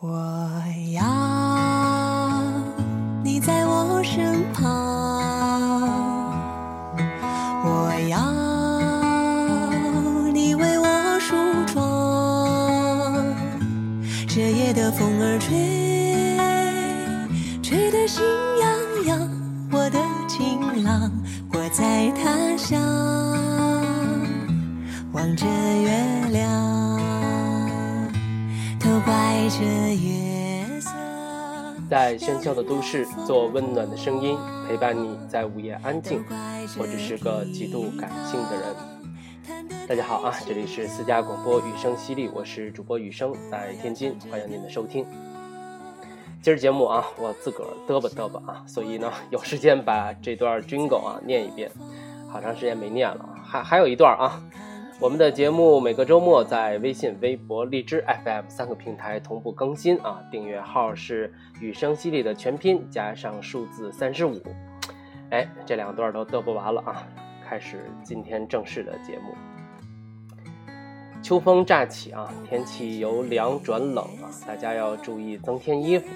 我在喧嚣的都市，做温暖的声音，陪伴你在午夜安静。我只是个极度感性的人。大家好啊，这里是私家广播雨声犀利，我是主播雨声，在天津，欢迎您的收听。今儿节目啊，我自个儿嘚吧嘚吧啊，所以呢，有时间把这段 jingle 啊念一遍。好长时间没念了，还还有一段啊。我们的节目每个周末在微信、微博、荔枝 FM 三个平台同步更新啊，订阅号是雨声犀利的全拼加上数字三十五。哎，这两段都嘚啵完了啊，开始今天正式的节目。秋风乍起啊，天气由凉转冷啊，大家要注意增添衣服。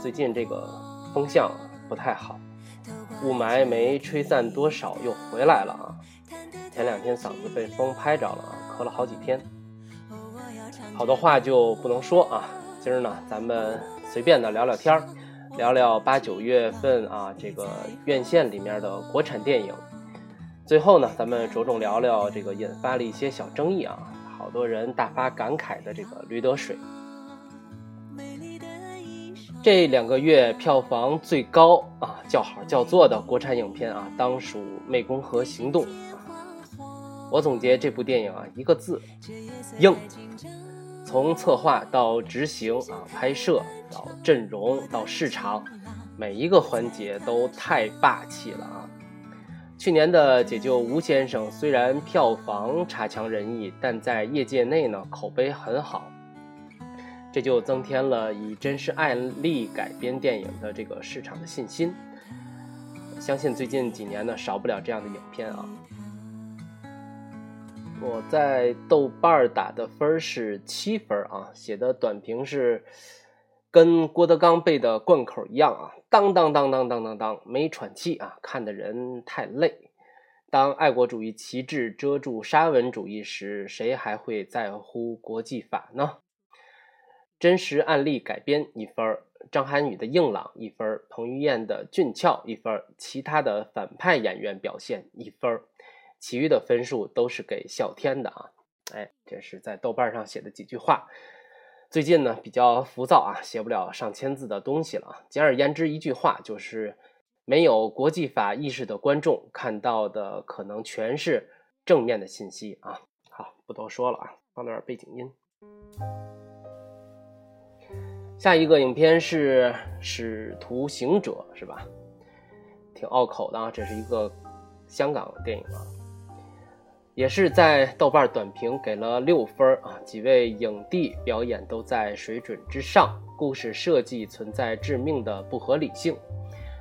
最近这个风向不太好，雾霾没吹散多少又回来了啊。前两天嗓子被风拍着了，咳了好几天，好多话就不能说啊。今儿呢，咱们随便的聊聊天儿，聊聊八九月份啊这个院线里面的国产电影。最后呢，咱们着重聊聊这个引发了一些小争议啊，好多人大发感慨的这个《驴得水》。这两个月票房最高啊叫好叫座的国产影片啊，当属《湄公河行动》。我总结这部电影啊，一个字，硬。从策划到执行啊，拍摄到阵容到市场，每一个环节都太霸气了啊！去年的《解救吴先生》虽然票房差强人意，但在业界内呢口碑很好，这就增添了以真实案例改编电影的这个市场的信心。相信最近几年呢，少不了这样的影片啊。我在豆瓣打的分是七分啊，写的短评是跟郭德纲背的贯口一样啊，当当当当当当当，没喘气啊，看的人太累。当爱国主义旗帜遮住沙文主义时，谁还会在乎国际法呢？真实案例改编一分，张涵予的硬朗一分，彭于晏的俊俏一分，其他的反派演员表现一分。其余的分数都是给笑天的啊！哎，这是在豆瓣上写的几句话。最近呢比较浮躁啊，写不了上千字的东西了。简而言之，一句话就是：没有国际法意识的观众看到的可能全是正面的信息啊！好，不多说了啊，放点背景音。下一个影片是《使徒行者》，是吧？挺拗口的啊，这是一个香港电影啊。也是在豆瓣短评给了六分啊，几位影帝表演都在水准之上，故事设计存在致命的不合理性，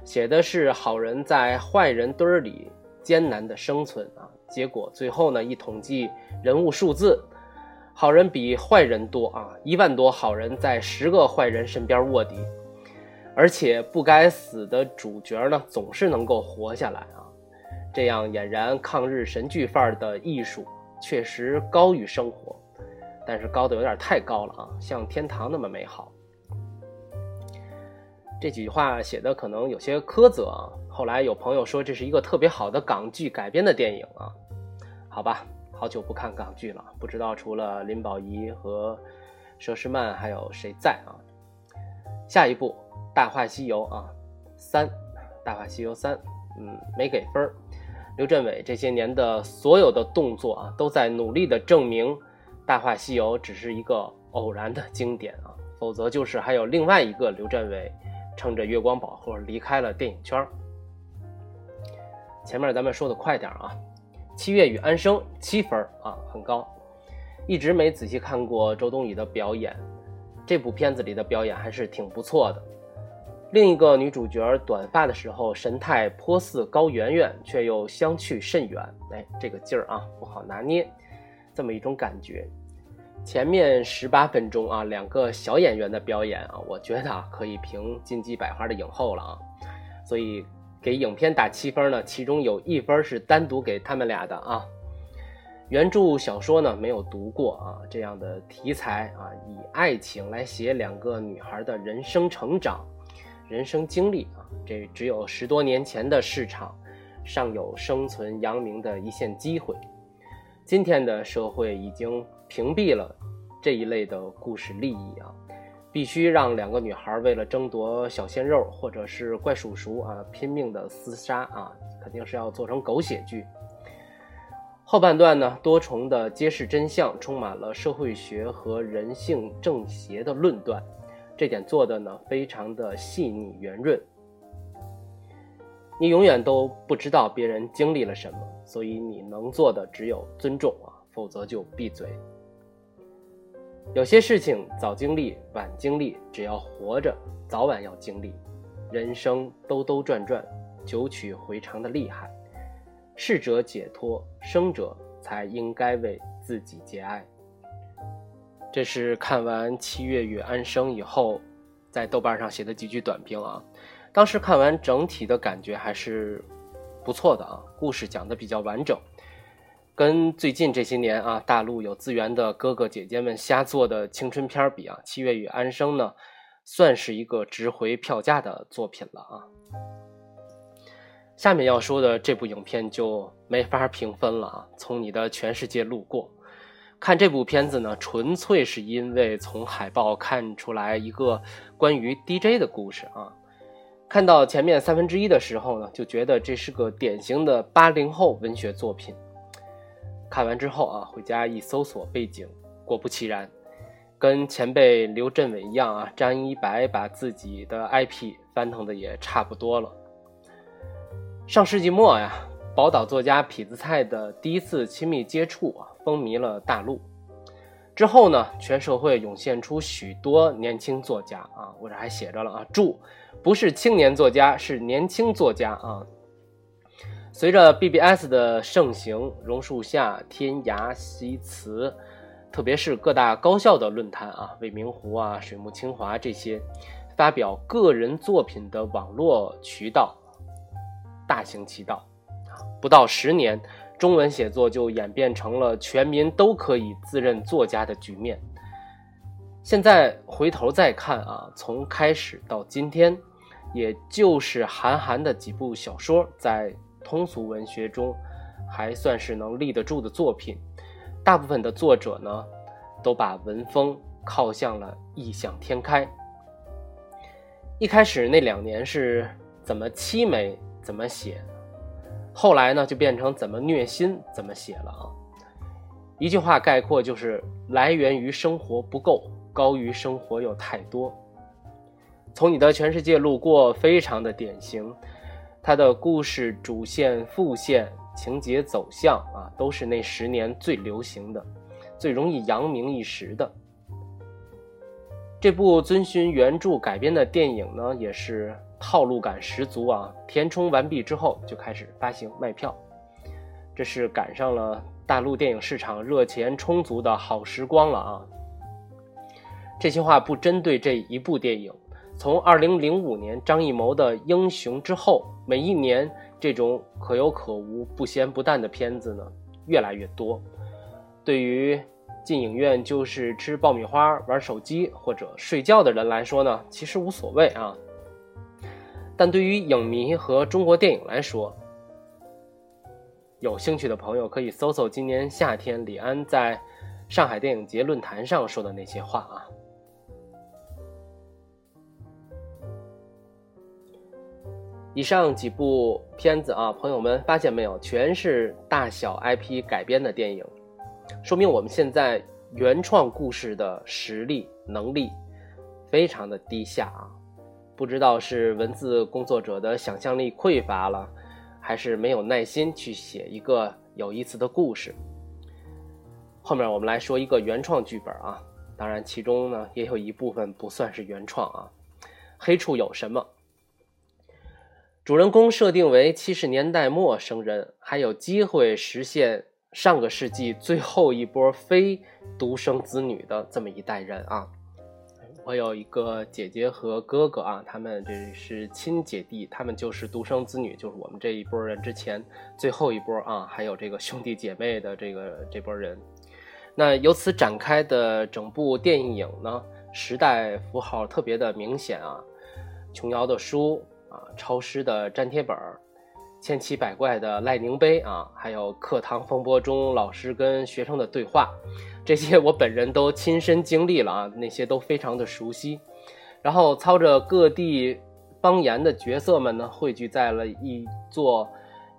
写的是好人在坏人堆儿里艰难的生存啊，结果最后呢一统计人物数字，好人比坏人多啊，一万多好人在十个坏人身边卧底，而且不该死的主角呢总是能够活下来啊。这样俨然抗日神剧范儿的艺术，确实高于生活，但是高的有点太高了啊，像天堂那么美好。这几句话写的可能有些苛责啊。后来有朋友说这是一个特别好的港剧改编的电影啊，好吧，好久不看港剧了，不知道除了林保怡和佘诗曼还有谁在啊？下一部《大话西游》啊，三，《大话西游三》，嗯，没给分儿。刘镇伟这些年的所有的动作啊，都在努力的证明《大话西游》只是一个偶然的经典啊，否则就是还有另外一个刘镇伟，撑着月光宝盒离开了电影圈。前面咱们说的快点啊，《七月与安生》七分啊，很高。一直没仔细看过周冬雨的表演，这部片子里的表演还是挺不错的。另一个女主角短发的时候，神态颇似高圆圆，却又相去甚远。哎，这个劲儿啊，不好拿捏，这么一种感觉。前面十八分钟啊，两个小演员的表演啊，我觉得啊可以评金鸡百花的影后了啊。所以给影片打七分呢，其中有一分是单独给他们俩的啊。原著小说呢没有读过啊，这样的题材啊，以爱情来写两个女孩的人生成长、人生经历啊，这只有十多年前的市场，尚有生存扬名的一线机会。今天的社会已经屏蔽了这一类的故事利益啊，必须让两个女孩为了争夺小鲜肉或者是怪叔叔啊拼命的厮杀啊，肯定是要做成狗血剧。后半段呢，多重的揭示真相，充满了社会学和人性正邪的论断，这点做的呢非常的细腻圆润。你永远都不知道别人经历了什么，所以你能做的只有尊重啊，否则就闭嘴。有些事情早经历晚经历，只要活着，早晚要经历。人生兜兜转转，九曲回肠的厉害。逝者解脱，生者才应该为自己节哀。这是看完《七月与安生》以后，在豆瓣上写的几句短评啊。当时看完整体的感觉还是不错的啊，故事讲的比较完整，跟最近这些年啊大陆有资源的哥哥姐姐们瞎做的青春片比啊，《七月与安生》呢，算是一个值回票价的作品了啊。下面要说的这部影片就没法评分了啊！从你的全世界路过，看这部片子呢，纯粹是因为从海报看出来一个关于 DJ 的故事啊。看到前面三分之一的时候呢，就觉得这是个典型的八零后文学作品。看完之后啊，回家一搜索背景，果不其然，跟前辈刘镇伟一样啊，张一白把自己的 IP 翻腾的也差不多了。上世纪末呀，宝岛作家痞子蔡的第一次亲密接触啊，风靡了大陆。之后呢，全社会涌现出许多年轻作家啊，我这还写着了啊，注，不是青年作家，是年轻作家啊。随着 BBS 的盛行，榕树下、天涯、西祠，特别是各大高校的论坛啊，未名湖啊、水木清华这些，发表个人作品的网络渠道。大行其道，不到十年，中文写作就演变成了全民都可以自认作家的局面。现在回头再看啊，从开始到今天，也就是韩寒的几部小说在通俗文学中还算是能立得住的作品。大部分的作者呢，都把文风靠向了异想天开。一开始那两年是怎么凄美？怎么写？后来呢，就变成怎么虐心怎么写了啊！一句话概括就是：来源于生活不够，高于生活又太多。从你的全世界路过，非常的典型。它的故事主线、副线、情节走向啊，都是那十年最流行的、最容易扬名一时的。这部遵循原著改编的电影呢，也是。套路感十足啊！填充完毕之后就开始发行卖票，这是赶上了大陆电影市场热钱充足的好时光了啊！这些话不针对这一部电影，从二零零五年张艺谋的《英雄》之后，每一年这种可有可无、不咸不淡的片子呢越来越多。对于进影院就是吃爆米花、玩手机或者睡觉的人来说呢，其实无所谓啊。但对于影迷和中国电影来说，有兴趣的朋友可以搜搜今年夏天李安在上海电影节论坛上说的那些话啊。以上几部片子啊，朋友们发现没有，全是大小 IP 改编的电影，说明我们现在原创故事的实力能力非常的低下啊。不知道是文字工作者的想象力匮乏了，还是没有耐心去写一个有意思的故事。后面我们来说一个原创剧本啊，当然其中呢也有一部分不算是原创啊。黑处有什么？主人公设定为七十年代末生人，还有机会实现上个世纪最后一波非独生子女的这么一代人啊。我有一个姐姐和哥哥啊，他们这是亲姐弟，他们就是独生子女，就是我们这一波人之前最后一波啊，还有这个兄弟姐妹的这个这波人。那由此展开的整部电影呢，时代符号特别的明显啊，琼瑶的书啊，超师的粘贴本儿。千奇百怪的赖宁杯啊，还有课堂风波中老师跟学生的对话，这些我本人都亲身经历了啊，那些都非常的熟悉。然后操着各地方言的角色们呢，汇聚在了一座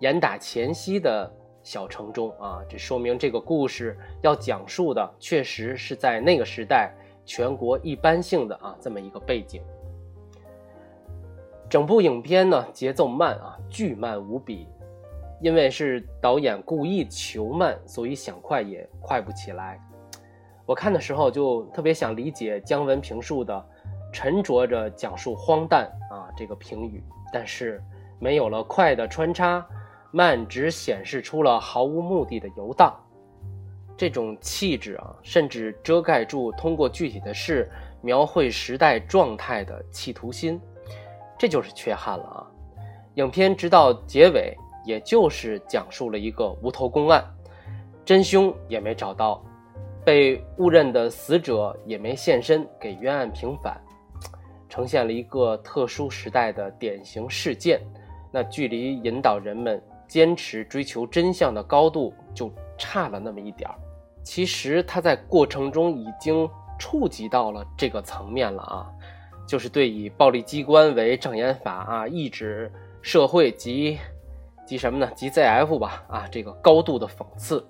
严打前夕的小城中啊，这说明这个故事要讲述的确实是在那个时代全国一般性的啊这么一个背景。整部影片呢，节奏慢啊，巨慢无比，因为是导演故意求慢，所以想快也快不起来。我看的时候就特别想理解姜文评述的“沉着着讲述荒诞”啊这个评语，但是没有了快的穿插，慢只显示出了毫无目的的游荡。这种气质啊，甚至遮盖住通过具体的事描绘时代状态的企图心。这就是缺憾了啊！影片直到结尾，也就是讲述了一个无头公案，真凶也没找到，被误认的死者也没现身给冤案平反，呈现了一个特殊时代的典型事件。那距离引导人们坚持追求真相的高度就差了那么一点儿。其实他在过程中已经触及到了这个层面了啊！就是对以暴力机关为障眼法啊，抑制社会及及什么呢？及 ZF 吧啊，这个高度的讽刺。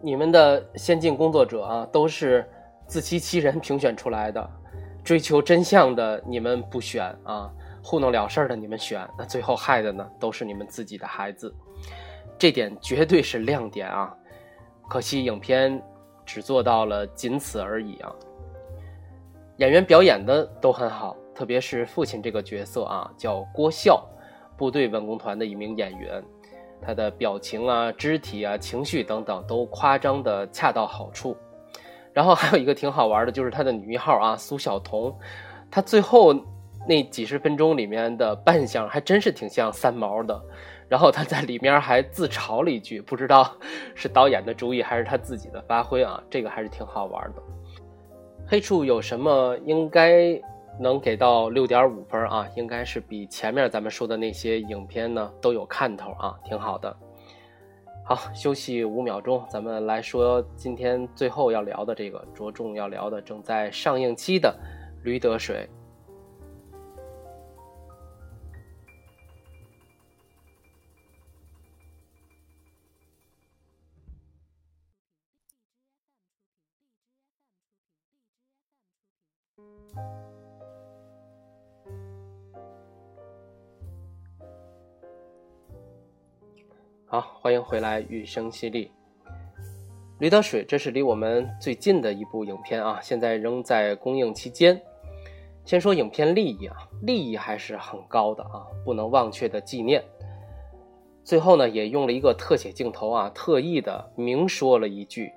你们的先进工作者啊，都是自欺欺人评选出来的，追求真相的你们不选啊，糊弄了事儿的你们选，那最后害的呢，都是你们自己的孩子。这点绝对是亮点啊！可惜影片只做到了仅此而已啊。演员表演的都很好，特别是父亲这个角色啊，叫郭笑，部队文工团的一名演员，他的表情啊、肢体啊、情绪等等都夸张的恰到好处。然后还有一个挺好玩的，就是他的女一号啊，苏晓彤，她最后那几十分钟里面的扮相还真是挺像三毛的。然后他在里面还自嘲了一句，不知道是导演的主意还是他自己的发挥啊，这个还是挺好玩的。黑处有什么应该能给到六点五分啊？应该是比前面咱们说的那些影片呢都有看头啊，挺好的。好，休息五秒钟，咱们来说今天最后要聊的这个，着重要聊的正在上映期的《驴得水》。好，欢迎回来，雨声淅沥。《驴得水》这是离我们最近的一部影片啊，现在仍在公映期间。先说影片利益啊，利益还是很高的啊，不能忘却的纪念。最后呢，也用了一个特写镜头啊，特意的明说了一句：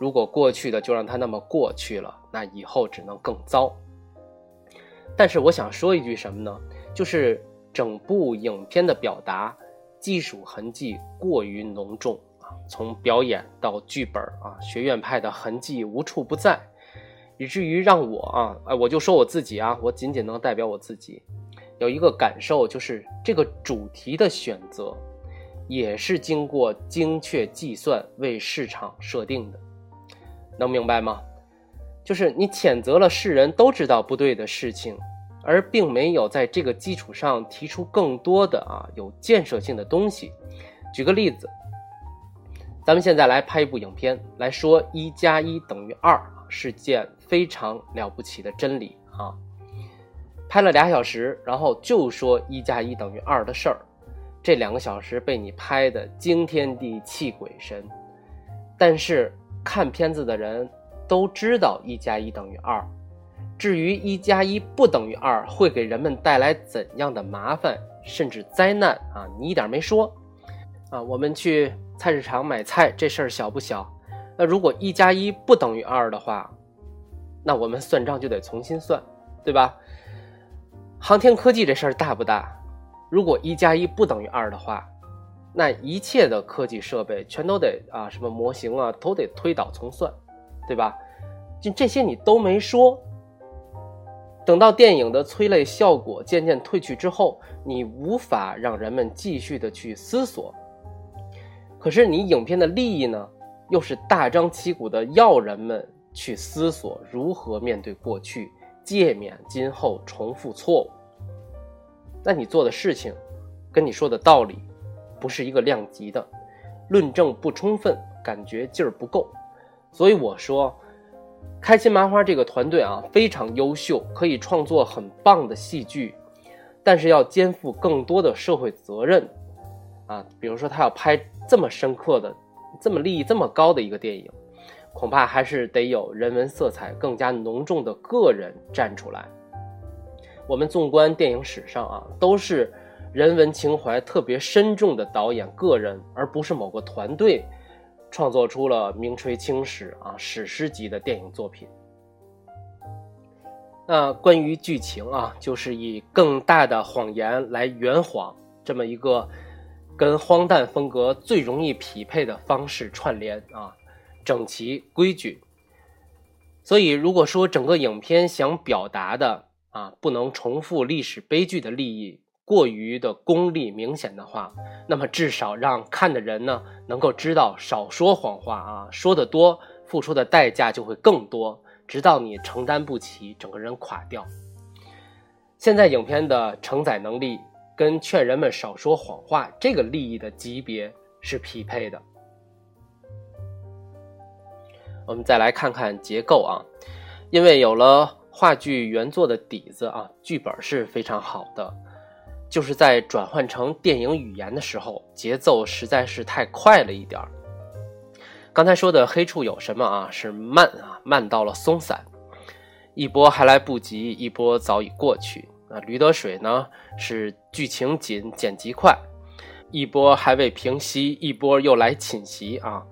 如果过去的就让它那么过去了，那以后只能更糟。但是我想说一句什么呢？就是整部影片的表达。技术痕迹过于浓重啊，从表演到剧本啊，学院派的痕迹无处不在，以至于让我啊，哎，我就说我自己啊，我仅仅能代表我自己，有一个感受，就是这个主题的选择，也是经过精确计算为市场设定的，能明白吗？就是你谴责了世人都知道不对的事情。而并没有在这个基础上提出更多的啊有建设性的东西。举个例子，咱们现在来拍一部影片，来说一加一等于二是件非常了不起的真理啊。拍了俩小时，然后就说一加一等于二的事儿，这两个小时被你拍的惊天地泣鬼神。但是看片子的人都知道一加一等于二。至于一加一不等于二会给人们带来怎样的麻烦甚至灾难啊？你一点没说啊！我们去菜市场买菜这事儿小不小？那如果一加一不等于二的话，那我们算账就得重新算，对吧？航天科技这事儿大不大？如果一加一不等于二的话，那一切的科技设备全都得啊，什么模型啊，都得推倒重算，对吧？就这些你都没说。等到电影的催泪效果渐渐褪去之后，你无法让人们继续的去思索。可是你影片的利益呢，又是大张旗鼓的要人们去思索如何面对过去，诫勉今后重复错误。那你做的事情，跟你说的道理，不是一个量级的，论证不充分，感觉劲儿不够。所以我说。开心麻花这个团队啊，非常优秀，可以创作很棒的戏剧，但是要肩负更多的社会责任啊。比如说，他要拍这么深刻的、这么利益这么高的一个电影，恐怕还是得有人文色彩更加浓重的个人站出来。我们纵观电影史上啊，都是人文情怀特别深重的导演个人，而不是某个团队。创作出了名垂青史啊史诗级的电影作品。那关于剧情啊，就是以更大的谎言来圆谎，这么一个跟荒诞风格最容易匹配的方式串联啊，整齐规矩。所以，如果说整个影片想表达的啊，不能重复历史悲剧的利益。过于的功利明显的话，那么至少让看的人呢能够知道少说谎话啊，说的多付出的代价就会更多，直到你承担不起，整个人垮掉。现在影片的承载能力跟劝人们少说谎话这个利益的级别是匹配的。我们再来看看结构啊，因为有了话剧原作的底子啊，剧本是非常好的。就是在转换成电影语言的时候，节奏实在是太快了一点儿。刚才说的黑处有什么啊？是慢啊，慢到了松散，一波还来不及，一波早已过去。啊，驴得水呢是剧情紧，剪辑快，一波还未平息，一波又来侵袭啊。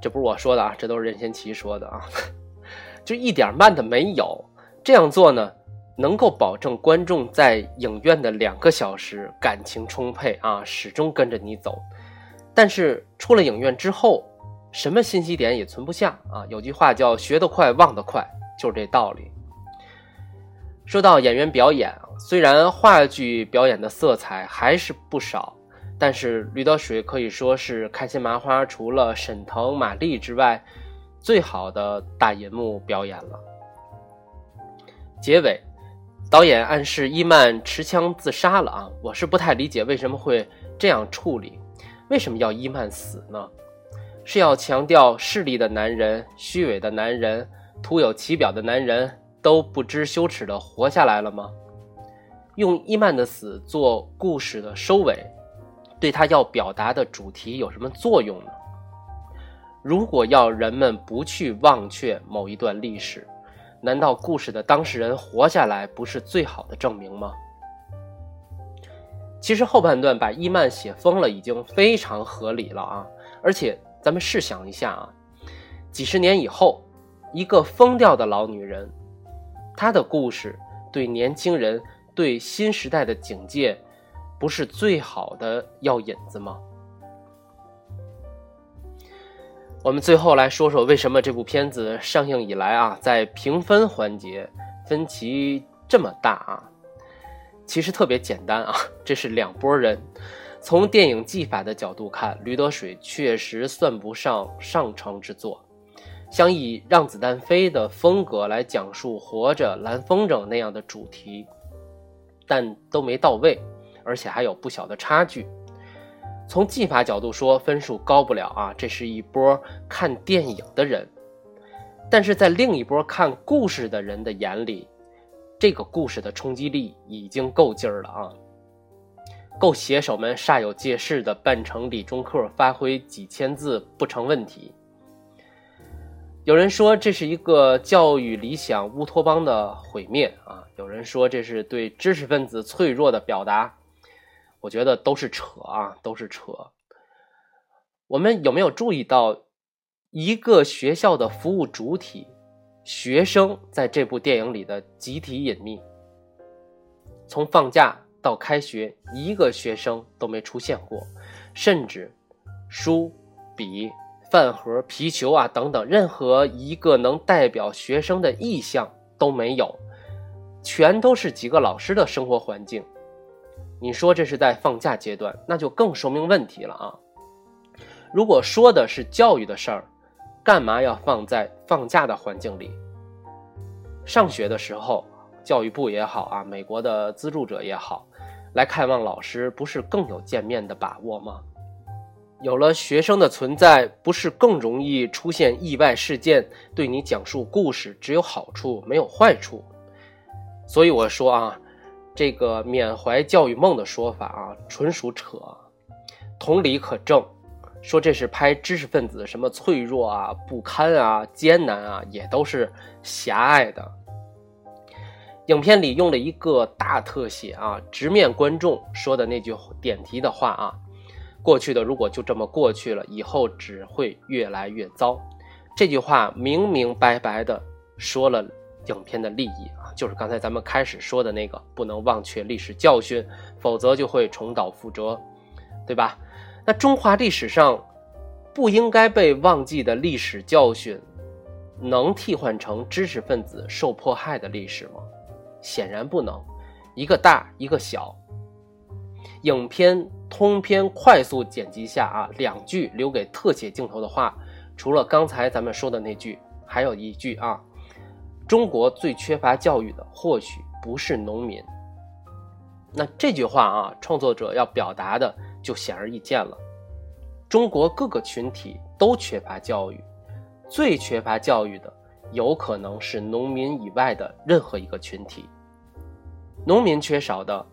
这不是我说的啊，这都是任贤齐说的啊，就一点慢的没有。这样做呢？能够保证观众在影院的两个小时感情充沛啊，始终跟着你走。但是出了影院之后，什么信息点也存不下啊。有句话叫“学得快，忘得快”，就是这道理。说到演员表演，虽然话剧表演的色彩还是不少，但是《驴得水》可以说是开心麻花除了沈腾、马丽之外最好的大银幕表演了。结尾。导演暗示伊曼持枪自杀了啊！我是不太理解为什么会这样处理，为什么要伊曼死呢？是要强调势利的男人、虚伪的男人、徒有其表的男人都不知羞耻的活下来了吗？用伊曼的死做故事的收尾，对他要表达的主题有什么作用呢？如果要人们不去忘却某一段历史。难道故事的当事人活下来不是最好的证明吗？其实后半段把伊曼写疯了已经非常合理了啊！而且咱们试想一下啊，几十年以后，一个疯掉的老女人，她的故事对年轻人对新时代的警戒，不是最好的药引子吗？我们最后来说说为什么这部片子上映以来啊，在评分环节分歧这么大啊？其实特别简单啊，这是两拨人。从电影技法的角度看，《驴得水》确实算不上上乘之作，想以让子弹飞的风格来讲述活着蓝风筝那样的主题，但都没到位，而且还有不小的差距。从技法角度说，分数高不了啊，这是一波看电影的人；但是在另一波看故事的人的眼里，这个故事的冲击力已经够劲儿了啊，够写手们煞有介事的扮成理中客，发挥几千字不成问题。有人说这是一个教育理想乌托邦的毁灭啊，有人说这是对知识分子脆弱的表达。我觉得都是扯啊，都是扯。我们有没有注意到，一个学校的服务主体学生在这部电影里的集体隐秘？从放假到开学，一个学生都没出现过，甚至书、笔、饭盒、皮球啊等等，任何一个能代表学生的意象都没有，全都是几个老师的生活环境。你说这是在放假阶段，那就更说明问题了啊！如果说的是教育的事儿，干嘛要放在放假的环境里？上学的时候，教育部也好啊，美国的资助者也好，来看望老师，不是更有见面的把握吗？有了学生的存在，不是更容易出现意外事件？对你讲述故事只有好处没有坏处。所以我说啊。这个缅怀教育梦的说法啊，纯属扯。同理可证，说这是拍知识分子什么脆弱啊、不堪啊、艰难啊，也都是狭隘的。影片里用了一个大特写啊，直面观众说的那句点题的话啊：“过去的如果就这么过去了，以后只会越来越糟。”这句话明明白白的说了。影片的利益啊，就是刚才咱们开始说的那个，不能忘却历史教训，否则就会重蹈覆辙，对吧？那中华历史上不应该被忘记的历史教训，能替换成知识分子受迫害的历史吗？显然不能。一个大，一个小。影片通篇快速剪辑下啊，两句留给特写镜头的话，除了刚才咱们说的那句，还有一句啊。中国最缺乏教育的，或许不是农民。那这句话啊，创作者要表达的就显而易见了。中国各个群体都缺乏教育，最缺乏教育的，有可能是农民以外的任何一个群体。农民缺少的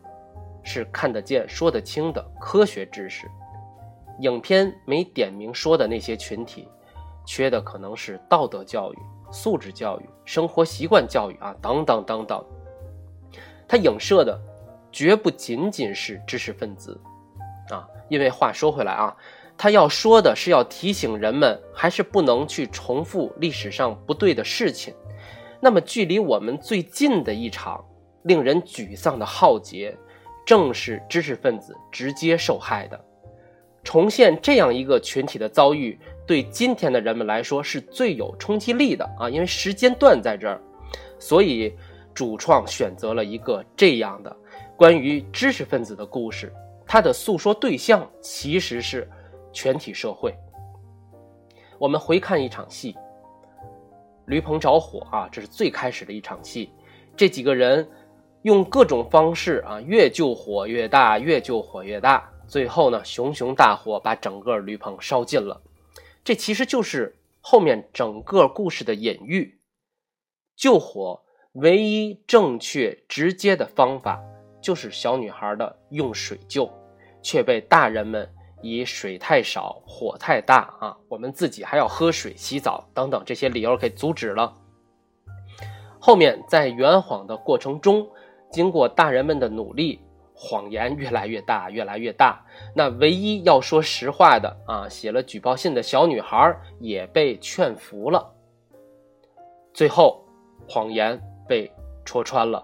是看得见、说得清的科学知识。影片没点名说的那些群体，缺的可能是道德教育。素质教育、生活习惯教育啊，等等等等，它影射的绝不仅仅是知识分子啊。因为话说回来啊，他要说的是要提醒人们，还是不能去重复历史上不对的事情。那么，距离我们最近的一场令人沮丧的浩劫，正是知识分子直接受害的。重现这样一个群体的遭遇。对今天的人们来说是最有冲击力的啊，因为时间段在这儿，所以主创选择了一个这样的关于知识分子的故事。它的诉说对象其实是全体社会。我们回看一场戏，驴棚着火啊，这是最开始的一场戏。这几个人用各种方式啊，越救火越大，越救火越大，最后呢，熊熊大火把整个驴棚烧尽了。这其实就是后面整个故事的隐喻。救火唯一正确直接的方法就是小女孩的用水救，却被大人们以水太少、火太大啊，我们自己还要喝水、洗澡等等这些理由给阻止了。后面在圆谎的过程中，经过大人们的努力。谎言越来越大，越来越大。那唯一要说实话的啊，写了举报信的小女孩也被劝服了。最后，谎言被戳穿了，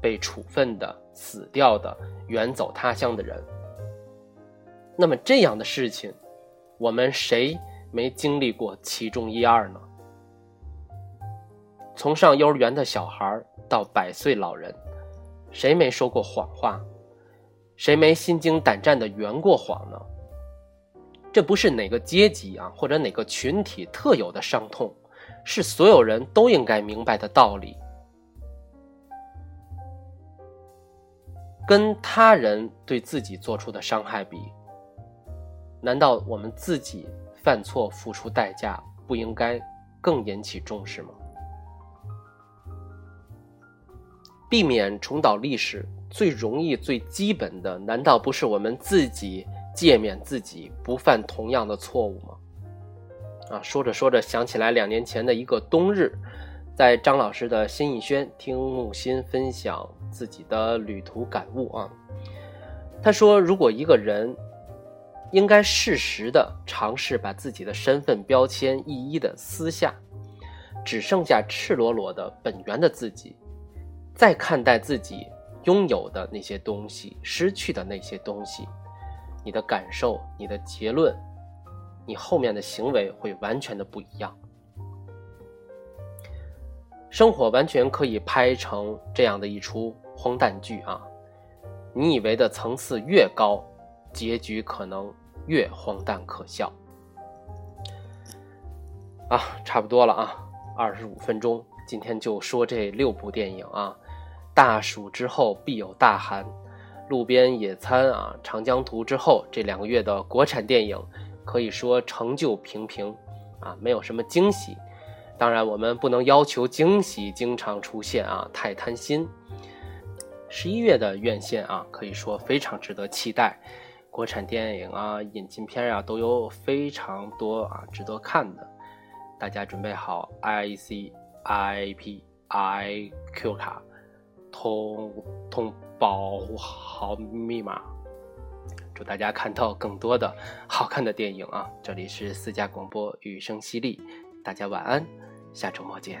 被处分的、死掉的、远走他乡的人。那么这样的事情，我们谁没经历过其中一二呢？从上幼儿园的小孩到百岁老人。谁没说过谎话？谁没心惊胆战的圆过谎呢？这不是哪个阶级啊，或者哪个群体特有的伤痛，是所有人都应该明白的道理。跟他人对自己做出的伤害比，难道我们自己犯错付出代价不应该更引起重视吗？避免重蹈历史最容易、最基本的，难道不是我们自己诫勉自己不犯同样的错误吗？啊，说着说着想起来两年前的一个冬日，在张老师的新艺轩听木心分享自己的旅途感悟啊。他说，如果一个人应该适时的尝试把自己的身份标签一一的撕下，只剩下赤裸裸的本源的自己，再看待自己拥有的那些东西，失去的那些东西，你的感受，你的结论，你后面的行为会完全的不一样。生活完全可以拍成这样的一出荒诞剧啊！你以为的层次越高，结局可能越荒诞可笑。啊，差不多了啊，二十五分钟，今天就说这六部电影啊。大暑之后必有大寒，路边野餐啊，长江图之后这两个月的国产电影可以说成就平平啊，没有什么惊喜。当然，我们不能要求惊喜经常出现啊，太贪心。十一月的院线啊，可以说非常值得期待，国产电影啊、引进片啊都有非常多啊值得看的。大家准备好 I C I P I Q 卡，通通保护好密码。祝大家看到更多的好看的电影啊！这里是私家广播，雨声淅沥，大家晚安。下周末见。